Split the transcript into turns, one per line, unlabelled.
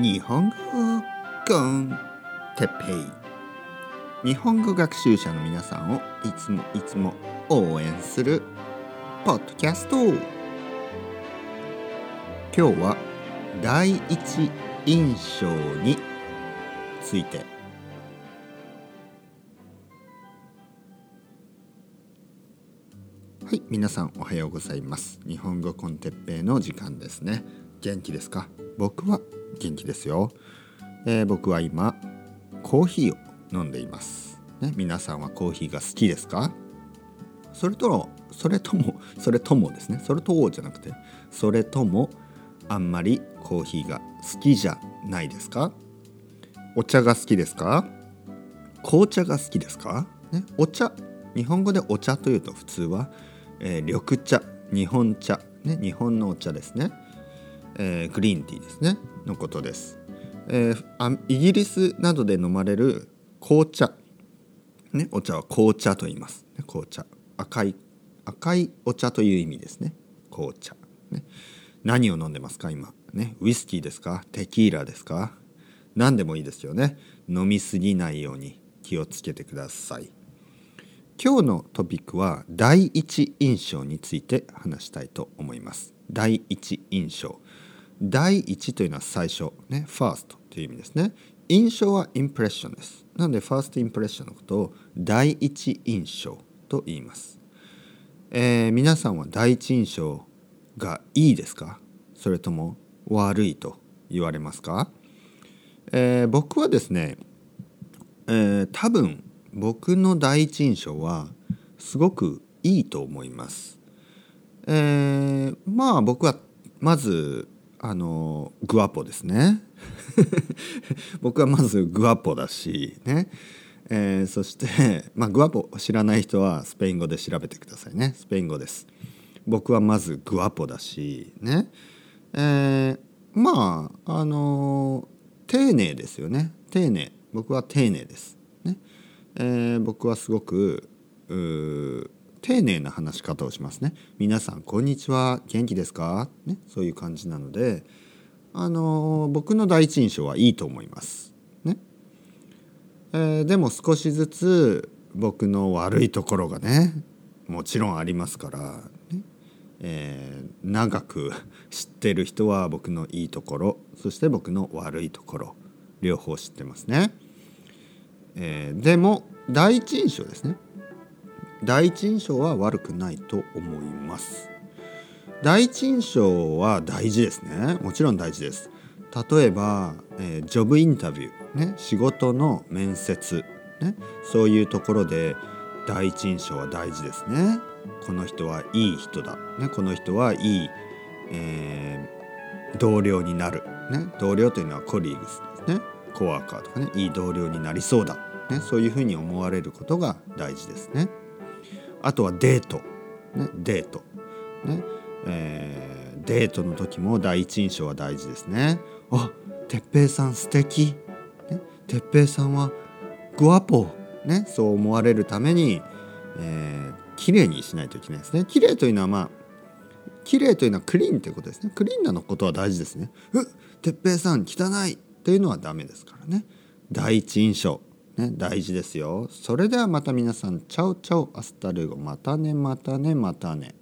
日本語コンテッペイ。日本語学習者の皆さんをいつもいつも応援するポッドキャスト。今日は第一印象について。はい皆さんおはようございます。日本語コンテッペイの時間ですね。元気ですか？僕は元気ですよ、えー、僕は今コーヒーを飲んでいます、ね、皆さんはコーヒーが好きですか？それともそれともそれともですね。それとじゃなくてそれともあんまりコーヒーが好きじゃないですか？お茶が好きですか？紅茶が好きですか、ね、お茶日本語でお茶というと普通は、えー、緑茶日本茶、ね、日本のお茶ですね。えー、グリーンティーですね。のことです、えー、イギリスなどで飲まれる紅茶、ね、お茶は紅茶と言います、紅茶。赤い赤いお茶という意味ですね。紅茶、ね、何を飲んでますか？今。ねウイスキーですか？テキーラですか？何でもいいですよね。飲みすぎないように気をつけてください。今日のトピックは第一印象について話したいと思います。第一印象。第一というのは最初ね first という意味ですね。印象はインプレッションですなのでファーストインプレッションのことを第一印象と言います、えー、皆さんは第一印象がいいですか？それとも悪いと言われますか、えー、僕はですね、えー、多分僕の第一印象はすごくいいと思います、え、まあ僕はまずあのグアポですね。僕はまずグアポだしね、えー、そして、まあ、グアポ知らない人はスペイン語で調べてくださいね。スペイン語です。僕はまずグアポだしね、えー、まああの丁寧ですよね。丁寧。僕は丁寧です、ね。えー、僕はすごく丁寧な話し方をしますね。皆さんこんにちは元気ですか、ね、そういう感じなのであの僕の第一印象はいいと思います。ねえー、でも少しずつ僕の悪いところがねもちろんありますから、ねえー、長く知ってる人は僕のいいところそして僕の悪いところ両方知ってますね。えー、でも第一印象ですね第一印象は悪くないと思います。第一印象は大事ですね。もちろん大事です。例えば、えー、ジョブインタビュー、ね、仕事の面接、ね、そういうところで第一印象は大事ですね。この人はいい人だ、ね、この人はいい、えー、同僚になる、ね、同僚というのはコリーグスです。ねコワーカーとかねいい同僚になりそうだ、ね、そういうふうに思われることが大事ですね。あとはデート、ね、デート、ねえー、デートの時も第一印象は大事ですね。あ哲平さん素敵ね哲平さんは guapo ねそう思われるために、えー、綺麗にしないといけないですね。綺麗というのはまあ綺麗というのはクリーンということですね。クリーンなのことは大事ですね。うっ哲平さん汚いというのはダメですからね。第一印象ね、大事ですよ。それではまた皆さん、 chao chao hasta luego。またね、またね、またね。